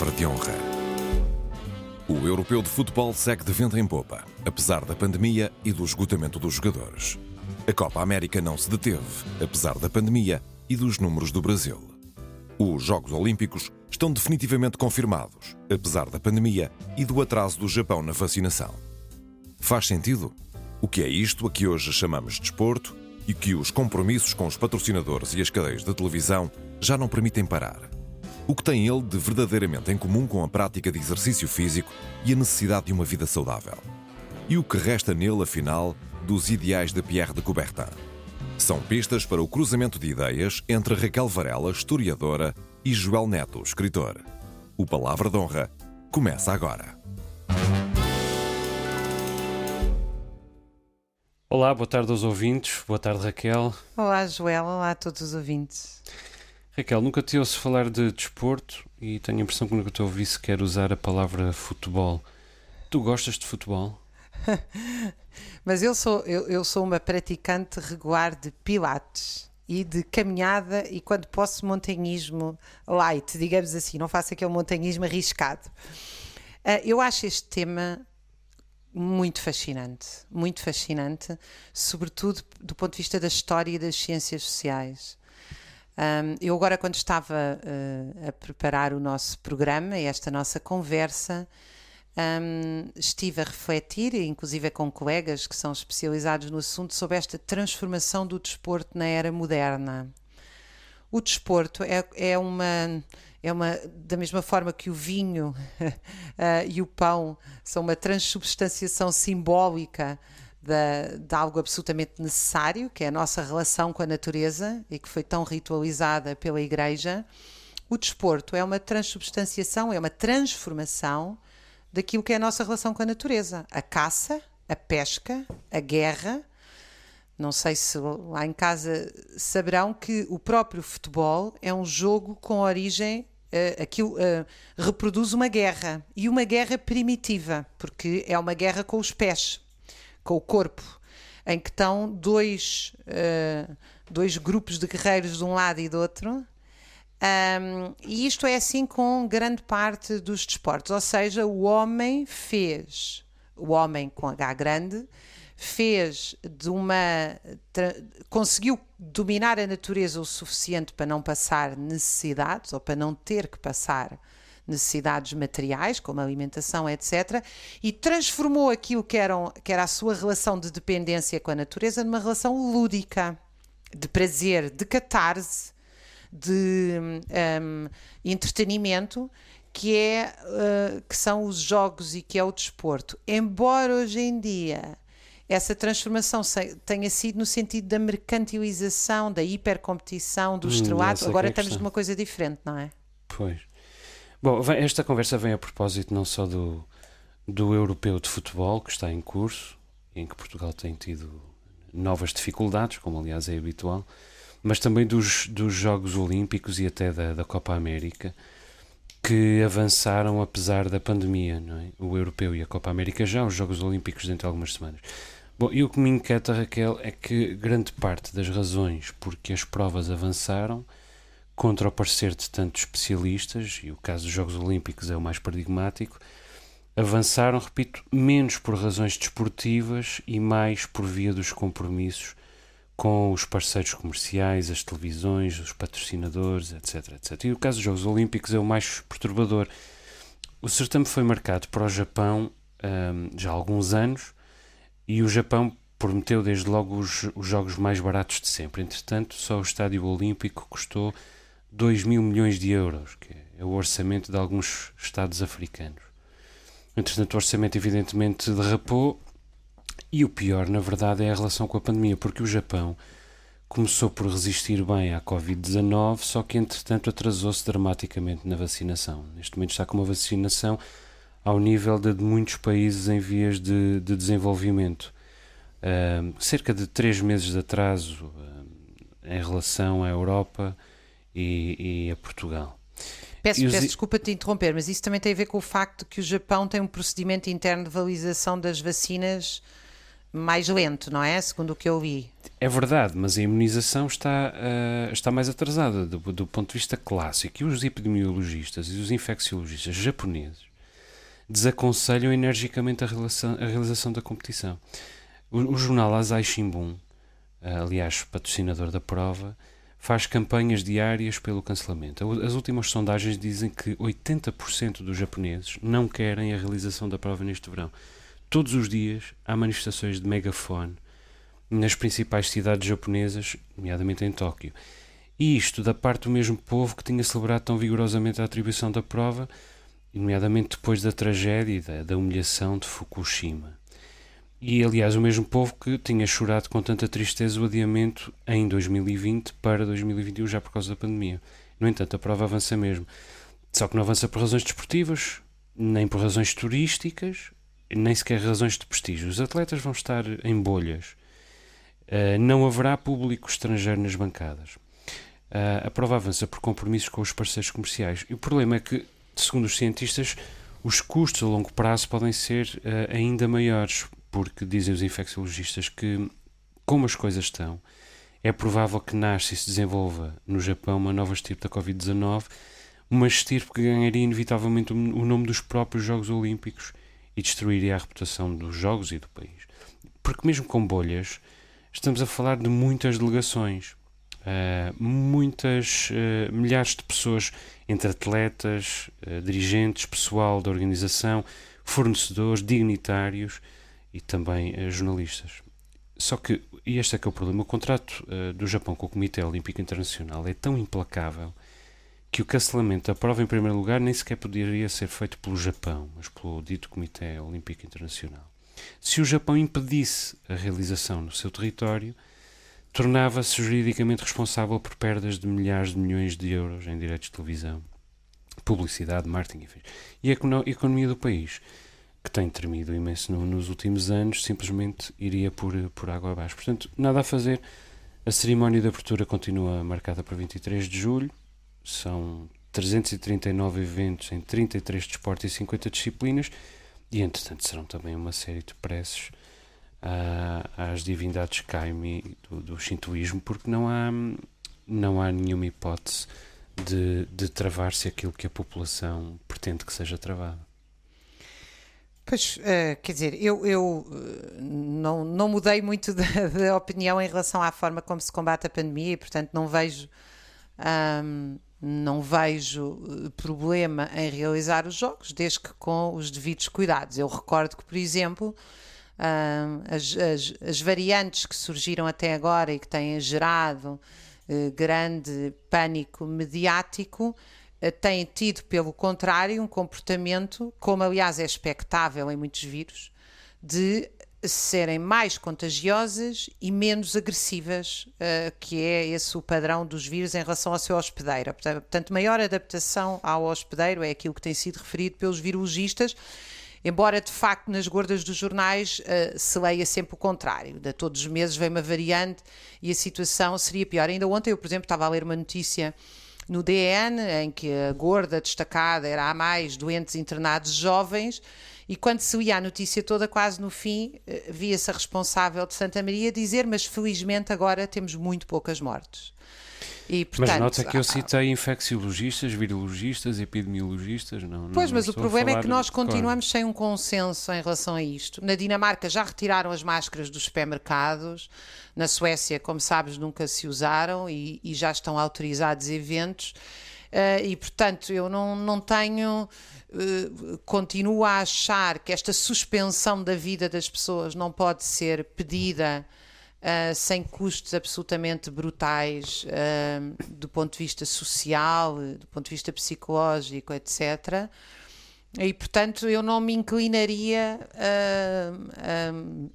palavra de honra. O europeu de futebol segue de vento em popa, apesar da pandemia e do esgotamento dos jogadores. A Copa América não se deteve, apesar da pandemia e dos números do Brasil. Os Jogos Olímpicos estão definitivamente confirmados, apesar da pandemia e do atraso do Japão na vacinação. Faz sentido? O que é isto a que hoje chamamos de desporto e que os compromissos com os patrocinadores e as cadeias de televisão já não permitem parar? O que tem ele de verdadeiramente em comum com a prática de exercício físico e a necessidade de uma vida saudável? E o que resta nele, afinal, dos ideais de Pierre de Coubertin? São pistas para o cruzamento de ideias entre Raquel Varela, historiadora, e Joel Neto, escritor. O Palavra de Honra começa agora. Olá, boa tarde aos ouvintes. Boa tarde, Raquel. Olá, Joel. Olá a todos os ouvintes. Raquel, nunca te ouço falar de desporto e tenho a impressão que nunca te ouvi sequer usar a palavra futebol. Tu gostas de futebol? Mas eu sou, eu, eu sou uma praticante regular de pilates e de caminhada e quando posso montanhismo light, digamos assim, não faço aquele montanhismo arriscado. Uh, eu acho este tema muito fascinante, muito fascinante, sobretudo do ponto de vista da história e das ciências sociais. Um, eu agora, quando estava uh, a preparar o nosso programa, esta nossa conversa, um, estive a refletir, inclusive com colegas que são especializados no assunto, sobre esta transformação do desporto na era moderna. O desporto é, é uma é uma da mesma forma que o vinho uh, e o pão são uma transubstanciação simbólica de, algo absolutamente necessário, que é a nossa relação com a natureza e que foi tão ritualizada pela Igreja. O desporto é uma transubstanciação, é uma transformação daquilo que é a nossa relação com a natureza. A caça, a pesca, a guerra. Não sei se lá em casa saberão que o próprio futebol é um jogo com origem Uh, aquilo uh, reproduz uma guerra e uma guerra primitiva, porque é uma guerra com os pés, com o corpo, em que estão dois, uh, dois grupos de guerreiros de um lado e do outro. Um, e isto é assim com grande parte dos desportos, ou seja, o homem fez, o homem com H grande, fez de uma. conseguiu dominar a natureza o suficiente para não passar necessidades ou para não ter que passar necessidades materiais, como alimentação, etc., e transformou aquilo que, eram, que era a sua relação de dependência com a natureza numa relação lúdica, de prazer, de catarse, de um, entretenimento que, é, uh, que são os jogos e que é o desporto. Embora hoje em dia essa transformação tenha sido no sentido da mercantilização, da hipercompetição, do hum, estrelato. Agora é estamos numa coisa diferente, não é? Pois. Bom, esta conversa vem a propósito não só do, do europeu de futebol que está em curso, em que Portugal tem tido novas dificuldades, como aliás é habitual, mas também dos, dos Jogos Olímpicos e até da, da Copa América, que avançaram apesar da pandemia, não é? O europeu e a Copa América já, os Jogos Olímpicos dentro de algumas semanas. Bom, e o que me inquieta, Raquel, é que grande parte das razões porque as provas avançaram, contra o parecer de tantos especialistas, e o caso dos Jogos Olímpicos é o mais paradigmático, avançaram, repito, menos por razões desportivas e mais por via dos compromissos com os parceiros comerciais, as televisões, os patrocinadores, etc, etc. E o caso dos Jogos Olímpicos é o mais perturbador. O certame foi marcado para o Japão um, já há alguns anos, e o Japão prometeu desde logo os, os jogos mais baratos de sempre. Entretanto, só o Estádio Olímpico custou 2 mil milhões de euros, que é o orçamento de alguns Estados africanos. Entretanto, o orçamento evidentemente derrapou e o pior, na verdade, é a relação com a pandemia, porque o Japão começou por resistir bem à Covid-19, só que entretanto atrasou-se dramaticamente na vacinação. Neste momento está com uma vacinação ao nível de, de muitos países em vias de, de desenvolvimento. Uh, cerca de três meses de atraso uh, em relação à Europa e, e a Portugal. Peço, peço desculpa te interromper, mas isso também tem a ver com o facto que o Japão tem um procedimento interno de validação das vacinas mais lento, não é? Segundo o que eu li. É verdade, mas a imunização está, uh, está mais atrasada do, do, ponto de vista clássico. E os epidemiologistas e os infecciologistas japoneses desaconselham energicamente a, relação, a realização da competição. O, o jornal Asahi Shimbun, uh, aliás, patrocinador da prova, faz campanhas diárias pelo cancelamento. As últimas sondagens dizem que 80% dos japoneses não querem a realização da prova neste verão. Todos os dias há manifestações de megafone nas principais cidades japonesas, nomeadamente em Tóquio. E isto da parte do mesmo povo que tinha celebrado tão vigorosamente a atribuição da prova, nomeadamente depois da tragédia e da, da humilhação de Fukushima. E, aliás, o mesmo povo que tinha chorado com tanta tristeza o adiamento em 2020 para 2021, já por causa da pandemia. No entanto, a prova avança mesmo. Só que não avança por razões desportivas, nem por razões turísticas, nem sequer razões de prestígio. Os atletas vão estar em bolhas. Uh, não haverá público estrangeiro nas bancadas. Uh, a prova avança por compromissos com os parceiros comerciais. E o problema é que, segundo os cientistas, os custos a longo prazo podem ser uh, ainda maiores, porque dizem os infecciologistas que, como as coisas estão, é provável que nasça e se desenvolva no Japão uma nova estirpe da Covid-19, uma estirpe que ganharia inevitavelmente o nome dos próprios Jogos Olímpicos e destruiria a reputação dos Jogos e do país. Porque, mesmo com bolhas, estamos a falar de muitas delegações, uh, muitas, uh, milhares de pessoas, entre atletas, uh, dirigentes, pessoal da organização, fornecedores, dignitários e também jornalistas. Só que, e este é que é o problema, o contrato do Japão com o Comitê Olímpico Internacional é tão implacável que o cancelamento da prova, em primeiro lugar, nem sequer poderia ser feito pelo Japão, mas pelo dito Comitê Olímpico Internacional. Se o Japão impedisse a realização no seu território, tornava-se juridicamente responsável por perdas de milhares de milhões de euros em direitos de televisão, publicidade, marketing, enfim. E a economia do país, que tem tremido imenso nos últimos anos, simplesmente iria por, por água abaixo. Portanto, nada a fazer. A cerimónia de abertura continua marcada para 23 de julho são 339 eventos em 33 desportos e 50 disciplinas, e entretanto serão também uma série de preces às divindades Kaimi do, do Shintoísmo, porque não há, não há nenhuma hipótese de, de travar-se aquilo que a população pretende que seja travado. Pois, uh, quer dizer, eu, eu uh, não, não mudei muito de, opinião em relação à forma como se combate a pandemia e, portanto, não vejo não vejo eh, problema em realizar os jogos, desde que com os devidos cuidados. Eu recordo que, por exemplo, as, as, as variantes que surgiram até agora e que têm gerado eh, grande pânico mediático eh, têm tido, pelo contrário, um comportamento, como aliás é expectável em muitos vírus, de serem mais contagiosas e menos agressivas, uh, que é esse o padrão dos vírus em relação ao seu hospedeiro. Portanto, maior adaptação ao hospedeiro é aquilo que tem sido referido pelos virologistas, embora de facto nas gordas dos jornais uh, se leia sempre o contrário. De todos os meses vem uma variante e a situação seria pior. Ainda ontem eu, por exemplo, estava a ler uma notícia no DN em que a gorda destacada era a mais doentes internados jovens e quando se ia a notícia toda, quase no fim, eh, via-se a responsável de Santa Maria dizer: Mas felizmente agora temos muito poucas mortes. E, portanto, mas nota que eu citei infecciologistas, virologistas, epidemiologistas. Não, pois, não mas o problema é que nós continuamos sem um consenso em relação a isto. Na Dinamarca já retiraram as máscaras dos supermercados. Na Suécia, como sabes, nunca se usaram e, e já estão autorizados eventos. Uh, e, portanto, eu não, não tenho eh, continua a achar que esta suspensão da vida das pessoas não pode ser pedida uh, sem custos absolutamente brutais uh, do ponto de vista social, do ponto de vista psicológico, etc. E, portanto, eu não me inclinaria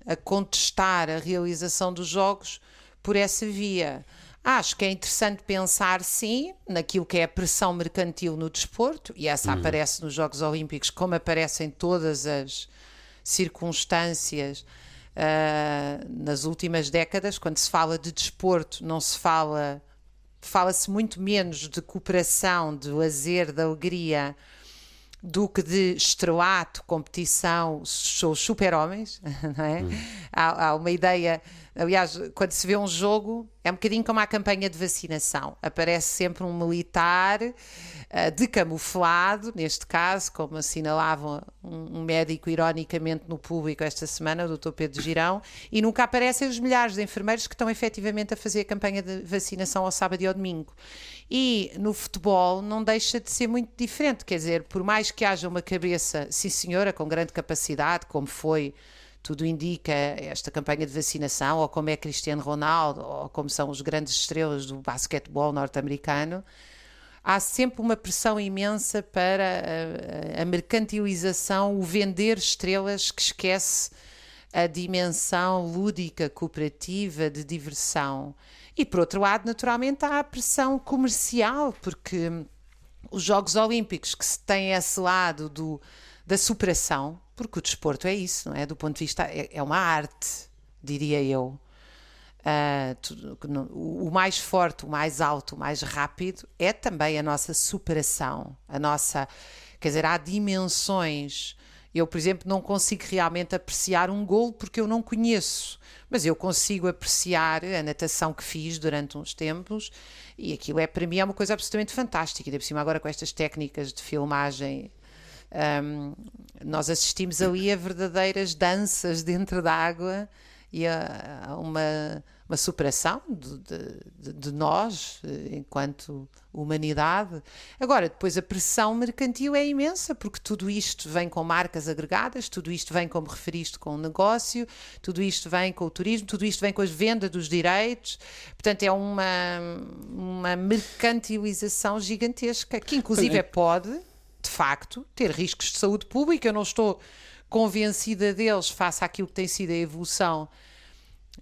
a contestar a realização dos jogos por essa via. Acho que é interessante pensar, sim, naquilo que é a pressão mercantil no desporto, e essa uhum. aparece nos Jogos Olímpicos, como aparece em todas as circunstâncias uh, nas últimas décadas. Quando se fala de desporto, não se fala. Fala-se muito menos de cooperação, de lazer, de alegria, do que de estrelato, competição, sou super-homens, não é? Hum. Há, há, uma ideia, aliás, quando se vê um jogo, é um bocadinho como a campanha de vacinação. Aparece sempre um militar uh, decamuflado, neste caso, como assinalava um, um, médico ironicamente no público esta semana, o Dr. Pedro Girão, e nunca aparecem os milhares de enfermeiros que estão efetivamente a fazer a campanha de vacinação ao sábado e ao domingo. E no futebol não deixa de ser muito diferente, quer dizer, por mais que haja uma cabeça, sim senhora, com grande capacidade, como foi, tudo indica, esta campanha de vacinação, ou como é Cristiano Ronaldo, ou como são os grandes estrelas do basquetebol norte-americano, há sempre uma pressão imensa para a, a mercantilização, o vender estrelas que esquece a dimensão lúdica, cooperativa, de diversão. E por outro lado, naturalmente, há a pressão comercial, porque os Jogos Olímpicos que se tem esse lado do, da superação, porque o desporto é isso, não é? Do ponto de vista, é, é uma arte, diria eu. Uh, o mais forte, o mais alto, o mais rápido é também a nossa superação, a nossa, quer dizer, há dimensões. Eu, por exemplo, não consigo realmente apreciar um golo porque eu não conheço mas eu consigo apreciar a natação que fiz durante uns tempos e aquilo é para mim é uma coisa absolutamente fantástica. E de por cima agora com estas técnicas de filmagem um, nós assistimos ali a verdadeiras danças dentro da água e a, a uma uma superação de, de, de, nós, eh, enquanto humanidade. Agora, depois a pressão mercantil é imensa, porque tudo isto vem com marcas agregadas, tudo isto vem, como referiste, com o negócio, tudo isto vem com o turismo, tudo isto vem com as vendas dos direitos. Portanto, é uma, uma mercantilização gigantesca, que inclusive é. pode, de facto, ter riscos de saúde pública. Eu não estou convencida deles face àquilo que tem sido a evolução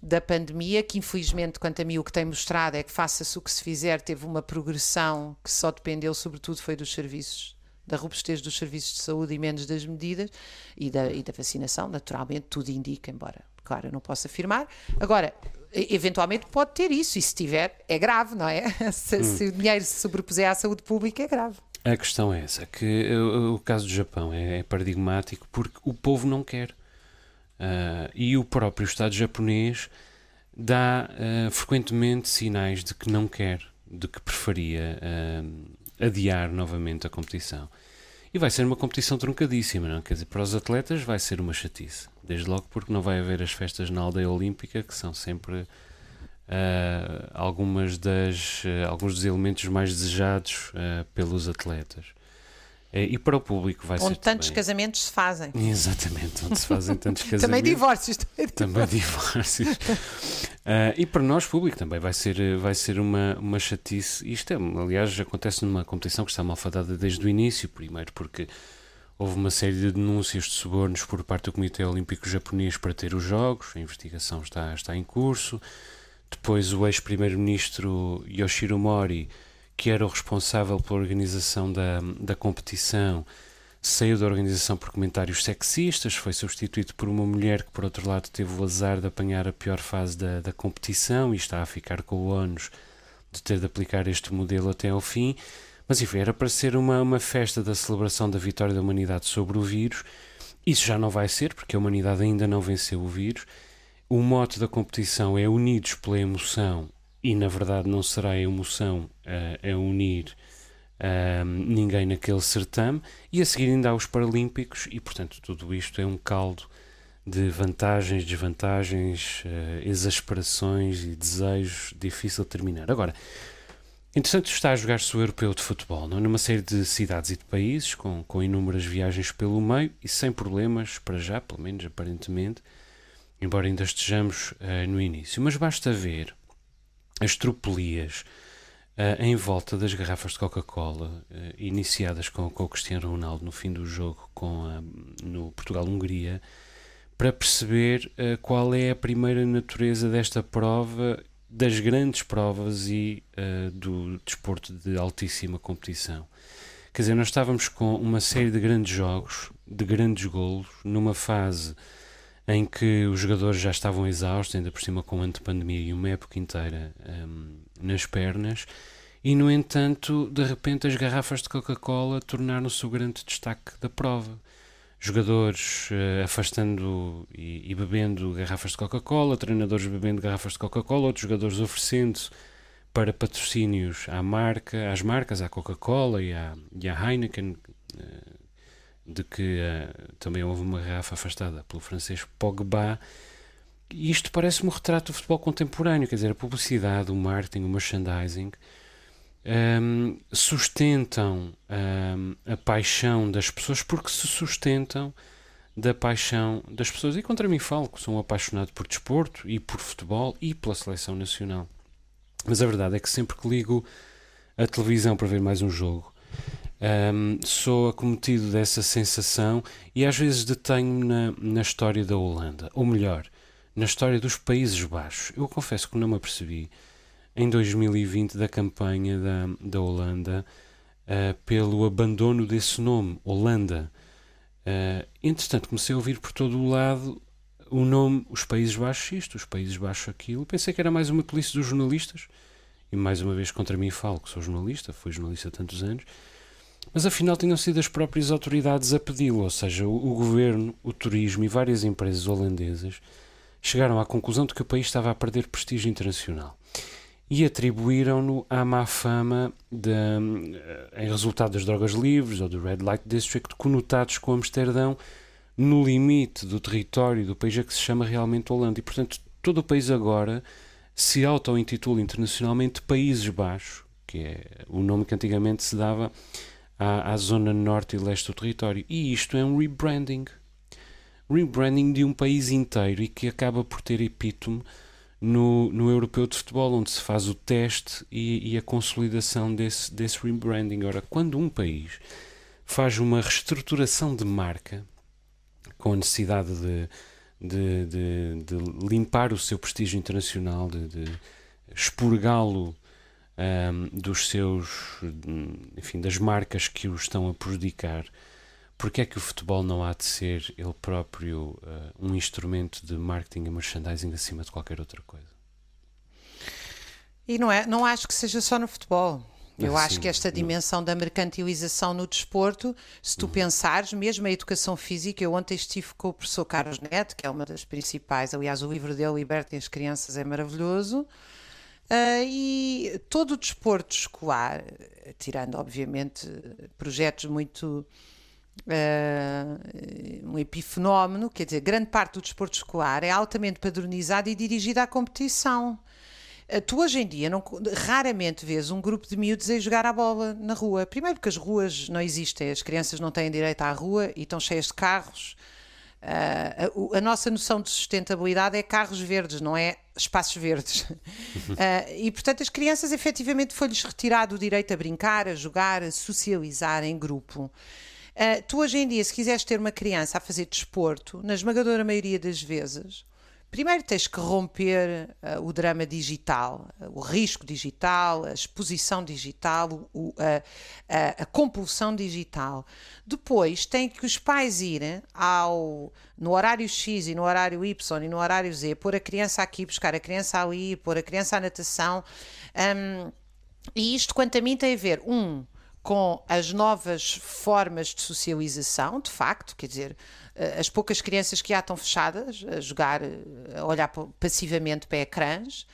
da pandemia, que infelizmente, quanto a mim, o que tem mostrado é que, faça-se o que se fizer, teve uma progressão que só dependeu, sobretudo, foi dos serviços, da robustez dos serviços de saúde e menos das medidas e da, e da vacinação, naturalmente, tudo indica, embora, claro, eu não posso afirmar. Agora, eventualmente pode ter isso, e se tiver, é grave, não é? se, hum. se o dinheiro se sobrepuser à saúde pública, é grave. A questão é essa, que o, o caso do Japão é, é paradigmático porque o povo não quer. Uh, e o próprio Estado japonês dá uh, frequentemente sinais de que não quer, de que preferia uh, adiar novamente a competição. E vai ser uma competição truncadíssima, não? Quer dizer, para os atletas vai ser uma chatice. Desde logo porque não vai haver as festas na aldeia olímpica, que são sempre algumas das, alguns dos elementos mais desejados pelos atletas. E para o público vai onde ser. Onde tantos também... casamentos se fazem. Exatamente, onde se fazem tantos casamentos. também divórcios. Também divórcios. uh, e para nós, público, também vai ser, vai ser uma, uma chatice. Isto, é, aliás, acontece numa competição que está malfadada desde o início. Primeiro, porque houve uma série de denúncias de subornos por parte do Comitê Olímpico Japonês para ter os Jogos. A investigação está, está em curso. Depois, o ex-primeiro-ministro Yoshiro Mori que era o responsável pela organização da, da competição, saiu da organização por comentários sexistas, foi substituído por uma mulher que, por outro lado, teve o azar de apanhar a pior fase da, da competição e está a ficar com o ónus de ter de aplicar este modelo até ao fim. Mas enfim, era para ser uma, uma festa da celebração da vitória da humanidade sobre o vírus. Isso já não vai ser, porque a humanidade ainda não venceu o vírus. O mote da competição é Unidos pela Emoção e na verdade não será a emoção uh, a unir uh, ninguém naquele certame, e a seguir ainda há os Paralímpicos, e portanto tudo isto é um caldo de vantagens, desvantagens, uh, exasperações e desejos difícil de terminar. Agora, interessante está a jogar-se o europeu de futebol, não? É? numa série de cidades e de países, com, com inúmeras viagens pelo meio e sem problemas, para já, pelo menos aparentemente, embora ainda estejamos uh, no início. Mas basta ver as tropelias uh, em volta das garrafas de Coca-Cola, uh, iniciadas com, com, o Cristiano Ronaldo no fim do jogo com a, no Portugal-Hungria, para perceber qual é a primeira natureza desta prova, das grandes provas e do desporto de altíssima competição. Quer dizer, nós estávamos com uma série de grandes jogos, de grandes golos, numa fase em que os jogadores já estavam exaustos, ainda por cima com a pandemia e uma época inteira um, nas pernas, e, no entanto, de repente as garrafas de Coca-Cola tornaram-se o grande destaque da prova. Jogadores uh, afastando e, e, bebendo garrafas de Coca-Cola, treinadores bebendo garrafas de Coca-Cola, outros jogadores oferecendo para patrocínios à marca, às marcas, à Coca-Cola e e à Heineken, de que uh, também houve uma garrafa afastada pelo francês Pogba. E isto parece-me um retrato do futebol contemporâneo, quer dizer, a publicidade, o marketing, o merchandising um, sustentam um, a paixão das pessoas porque se sustentam da paixão das pessoas. E contra mim falo que sou um apaixonado por desporto e por futebol e pela seleção nacional. Mas a verdade é que sempre que ligo a televisão para ver mais um jogo, um, sou acometido dessa sensação e às vezes detenho-me na, na história da Holanda, ou melhor, na história dos Países Baixos. Eu confesso que não me apercebi em 2020 da campanha da, da Holanda uh, pelo abandono desse nome, Holanda. Uh, entretanto, comecei a ouvir por todo o lado o nome, os Países Baixos isto, os Países Baixos aquilo. Pensei que era mais uma polícia dos jornalistas, e mais uma vez contra mim falo que sou jornalista, fui jornalista há tantos anos, mas afinal tinham sido as próprias autoridades a pedi-lo, ou seja, o, o governo, o turismo e várias empresas holandesas chegaram à conclusão de que o país estava a perder prestígio internacional e atribuíram-no à má fama de, em resultado das drogas livres ou do Red Light District, conotados com Amsterdão no limite do território do país a que se chama realmente Holanda. E, portanto, todo o país agora se auto-intitula internacionalmente Países Baixos, que é o nome que antigamente se dava à, à zona norte e leste do território. E isto é um rebranding. Rebranding de um país inteiro e que acaba por ter epítome no, no europeu de futebol, onde se faz o teste e, e a consolidação desse, desse rebranding. Ora, quando um país faz uma reestruturação de marca, com a necessidade de, de, de, de limpar o seu prestígio internacional, de, de expurgá-lo um, dos seus, enfim, das marcas que o estão a prejudicar, porque é que o futebol não há de ser ele próprio uh, um instrumento de marketing e merchandising acima de qualquer outra coisa? E não, é, não acho que seja só no futebol. Eu ah, acho que esta dimensão não. da mercantilização no desporto, se tu uhum. pensares, mesmo a educação física, eu ontem estive com o professor Carlos Neto, que é uma das principais, aliás, o livro dele, Libertem as Crianças, é maravilhoso. Uh, e todo o desporto escolar, tirando obviamente projetos muito uh, um epifenómeno, quer dizer, grande parte do desporto escolar é altamente padronizado e dirigido à competição. Uh, tu hoje em dia não, raramente vês um grupo de miúdos a jogar a bola na rua. Primeiro porque as ruas não existem, as crianças não têm direito à rua e estão cheias de carros. Uh, a, a, nossa noção de sustentabilidade é carros verdes, não é espaços verdes. Uh, e, portanto, as crianças efetivamente foi-lhes retirado o direito a brincar, a jogar, a socializar em grupo. Uh, tu hoje em dia, se quiseres ter uma criança a fazer desporto, na esmagadora maioria das vezes, primeiro tens que romper uh, o drama digital, uh, o risco digital, a exposição digital, o, a, a, compulsão digital. Depois tem que os pais irem ao, no horário X e no horário Y e no horário Z, pôr a criança aqui, buscar a criança ali, pôr a criança à natação. Um, e isto, quanto a mim, tem a ver, um, com as novas formas de socialização, de facto, quer dizer, eh, as poucas crianças que já estão fechadas a jogar, eh, a olhar passivamente para ecrãs.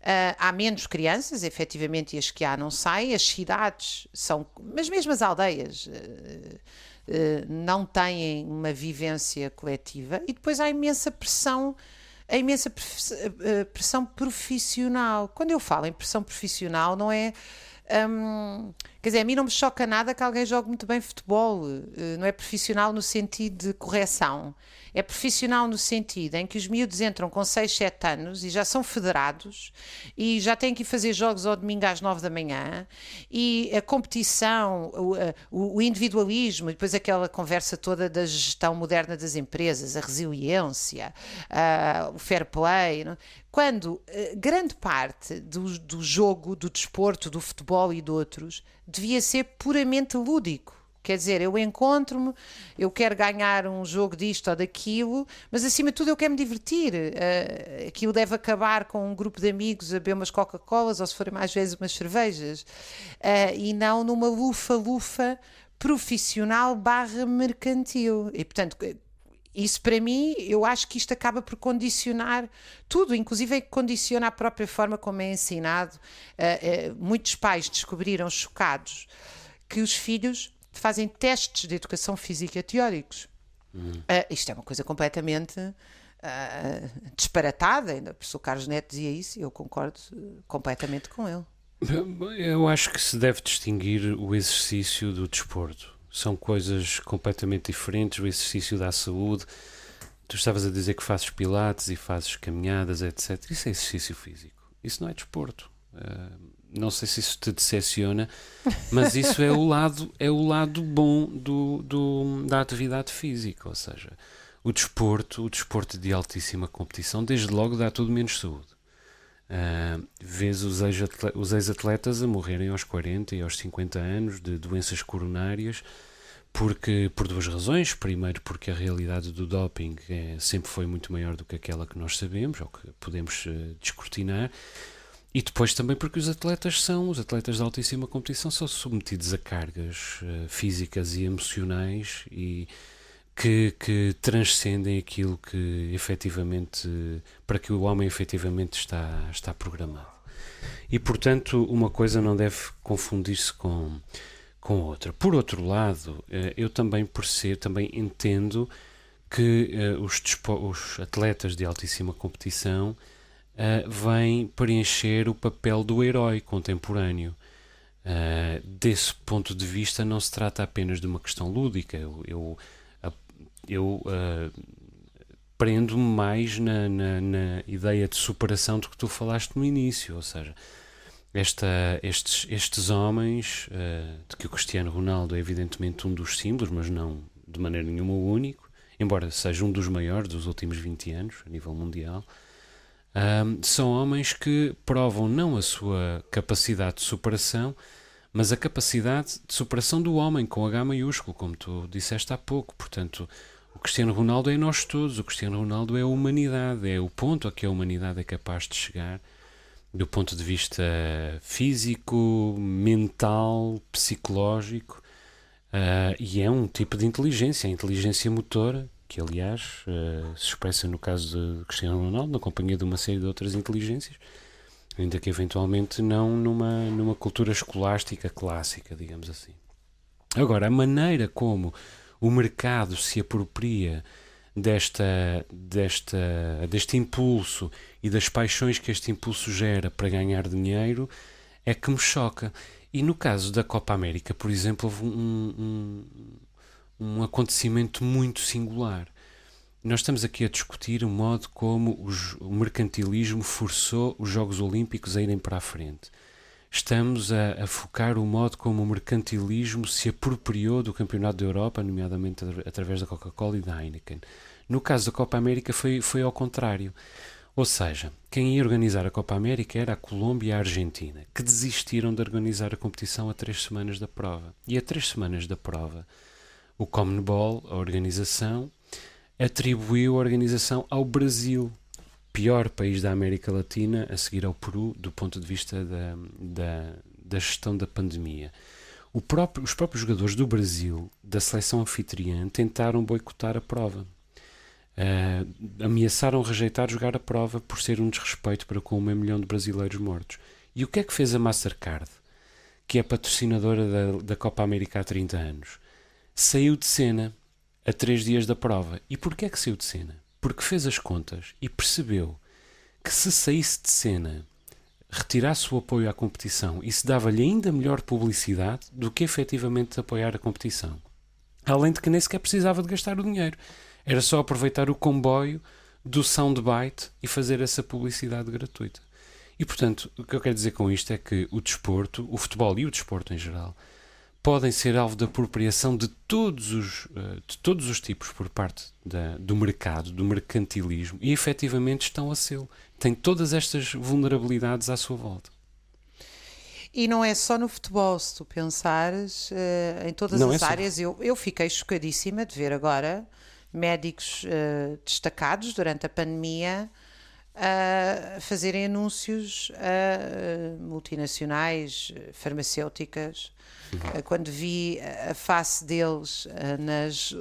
Uh, há menos crianças, efetivamente, e as que há não saem. As cidades são, mas mesmo as aldeias, uh, uh, não têm uma vivência coletiva. E depois há imensa pressão, a imensa pressão profissional. Quando eu falo em pressão profissional, não é quer dizer, a mim não me choca nada que alguém jogue muito bem futebol. Eh, não é profissional no sentido de correção. É profissional no sentido em que os miúdos entram com 6, 7 anos e já são federados e já têm que ir fazer jogos ao domingo às 9 da manhã e a competição, o, o, individualismo e depois aquela conversa toda da gestão moderna das empresas, a resiliência, uh, o fair play. Não? Quando uh, grande parte do, do jogo, do desporto, do futebol e de outros devia ser puramente lúdico Quer dizer, eu encontro-me, eu quero ganhar um jogo disto ou daquilo, mas acima de tudo eu quero me divertir. Uh, aquilo deve acabar com um grupo de amigos a beber umas Coca-Colas ou se forem mais vezes umas cervejas uh, e não numa lufa-lufa profissional barra mercantil. E portanto, isso para mim, eu acho que isto acaba por condicionar tudo, inclusive condiciona a própria forma como é ensinado. Uh, muitos pais descobriram chocados que os filhos fazem testes de educação física teóricos. Hum. Uh, isto é uma coisa completamente uh, disparatada. Ainda o professor Carlos Neto dizia isso e eu concordo uh, completamente com ele. Eu acho que se deve distinguir o exercício do desporto. São coisas completamente diferentes. O exercício da saúde. Tu estavas a dizer que fazes pilates e fazes caminhadas, etc. Isso é exercício físico. Isso não é desporto. Uh, não sei se isso te decepciona, mas isso é o lado, é o lado bom do, do, da atividade física, ou seja, o desporto, o desporto de altíssima competição, desde logo dá tudo menos saúde. Uh, vês os ex-atletas a morrerem aos 40 e aos 50 anos de doenças coronárias porque por duas razões. Primeiro, porque a realidade do doping é, sempre foi muito maior do que aquela que nós sabemos ou que podemos uh, descortinar. E depois também porque os atletas são, os atletas de altíssima competição são submetidos a cargas uh, físicas e emocionais e que, que, transcendem aquilo que efetivamente, para que o homem efetivamente está, está programado. E portanto, uma coisa não deve confundir-se com, com outra. Por outro lado, uh, eu também ser, também entendo que uh, os, os atletas de altíssima competição uh, vem preencher o papel do herói contemporâneo. Uh, desse ponto de vista, não se trata apenas de uma questão lúdica. Eu, eu, eu uh, prendo-me mais na, na, na, ideia de superação do que tu falaste no início, ou seja, esta, estes, estes homens, uh, de que o Cristiano Ronaldo é evidentemente um dos símbolos, mas não de maneira nenhuma o único, embora seja um dos maiores dos últimos 20 anos a nível mundial, um, são homens que provam não a sua capacidade de superação, mas a capacidade de superação do homem com H maiúsculo, como tu disseste há pouco. Portanto, o Cristiano Ronaldo é nós todos, o Cristiano Ronaldo é a humanidade, é o ponto a que a humanidade é capaz de chegar do ponto de vista físico, mental, psicológico. Uh, e é um tipo de inteligência, a inteligência motora, que aliás uh, se expressa no caso de Cristiano Ronaldo, na companhia de uma série de outras inteligências, ainda que eventualmente não numa, numa cultura escolástica clássica, digamos assim. Agora, a maneira como o mercado se apropria desta, desta, deste impulso e das paixões que este impulso gera para ganhar dinheiro é que me choca. E no caso da Copa América, por exemplo, houve um, um um acontecimento muito singular. Nós estamos aqui a discutir o modo como os, o mercantilismo forçou os Jogos Olímpicos a irem para a frente. Estamos a, a, focar o modo como o mercantilismo se apropriou do Campeonato da Europa, nomeadamente através da Coca-Cola e da Heineken. No caso da Copa América foi, foi ao contrário. Ou seja, quem ia organizar a Copa América era a Colômbia e a Argentina, que desistiram de organizar a competição a três semanas da prova. E a três semanas da prova, o Commonball, a organização, atribuiu a organização ao Brasil, pior país da América Latina, a seguir ao Peru, do ponto de vista da, da, da gestão da pandemia. Próprio, os próprios jogadores do Brasil, da seleção anfitriã, tentaram boicotar a prova. Uh, ameaçaram rejeitar jogar a prova por ser um desrespeito para com um milhão de brasileiros mortos. E o que é que fez a Mastercard, que é patrocinadora da, da Copa América há 30 anos? Saiu de cena a três dias da prova. E porquê é que saiu de cena? Porque fez as contas e percebeu que se saísse de cena, retirasse o apoio à competição, isso dava-lhe ainda melhor publicidade do que efetivamente apoiar a competição. Além de que nem sequer precisava de gastar o dinheiro. Era só aproveitar o comboio do soundbite e fazer essa publicidade gratuita. E portanto, o que eu quero dizer com isto é que o desporto, o futebol e o desporto em geral, podem ser alvo de apropriação de todos os, eh, de todos os tipos por parte da, do mercado, do mercantilismo, e efetivamente estão a ser. Têm todas estas vulnerabilidades à sua volta. E não é só no futebol, se tu pensares, uh, em todas não as é áreas. Eu, eu fiquei chocadíssima de ver agora médicos uh, destacados durante a pandemia a fazerem anúncios a multinacionais farmacêuticas. Uhum. Quando vi a face deles nas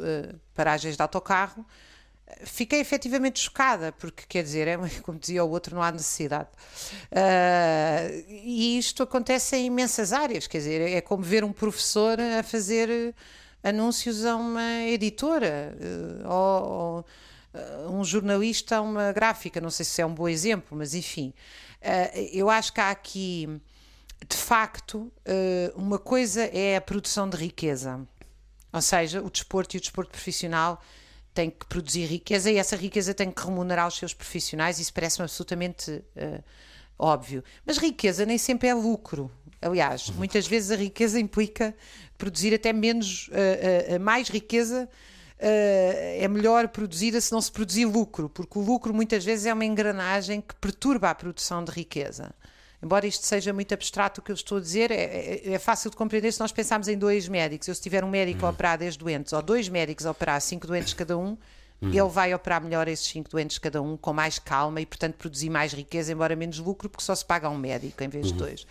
paragens de autocarro, fiquei efetivamente chocada, porque quer dizer, é, como dizia o outro, não há necessidade. Uh, e isto acontece em imensas áreas, quer dizer, é como ver um professor a fazer anúncios a uma editora uh, ou, um jornalista a uma gráfica. Não sei se é um bom exemplo, mas enfim, eu acho que há aqui, de facto, uma coisa é a produção de riqueza, ou seja, o desporto e o desporto profissional tem que produzir riqueza e essa riqueza tem que remunerar os seus profissionais, isso parece-me absolutamente uh, óbvio. Mas riqueza nem sempre é lucro. Aliás, uhum. muitas vezes a riqueza implica produzir até menos, uh, uh, mais riqueza é melhor produzida se não se produzir lucro, porque o lucro muitas vezes é uma engrenagem que perturba a produção de riqueza. Embora isto seja muito abstrato o que eu estou a dizer, é, é, é fácil de compreender se nós pensarmos em dois médicos. Eu, se tiver um médico a uhum. operar 10 doentes, ou dois médicos a operar 5 doentes cada um, Uhum. ele vai operar melhor esses 5 doentes cada um, com mais calma e, portanto, produzir mais riqueza, embora menos lucro, porque só se paga um médico em vez uhum. de dois.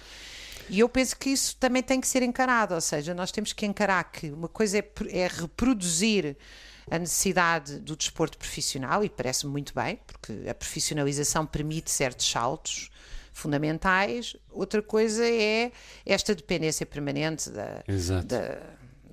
E eu penso que isso também tem que ser encarado, ou seja, nós temos que encarar que uma coisa é, é reproduzir a necessidade do desporto profissional, e parece-me muito bem, porque a profissionalização permite certos saltos fundamentais. Outra coisa é esta dependência permanente da, da,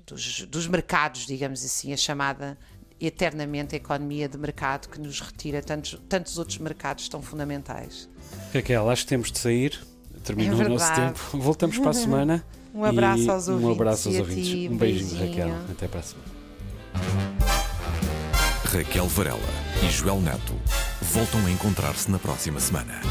dos, dos mercados, digamos assim, a chamada eternamente a economia de mercado que nos retira tantos, tantos outros mercados tão fundamentais. Raquel, acho que temos de sair. Terminou é o nosso tempo. Voltamos para a semana. um abraço aos ouvintes. Um abraço aos ouvintes. Ti, um beijinho, beijinho, Raquel. Até para a semana. Raquel Varela e Joel Neto voltam a encontrar-se na próxima semana.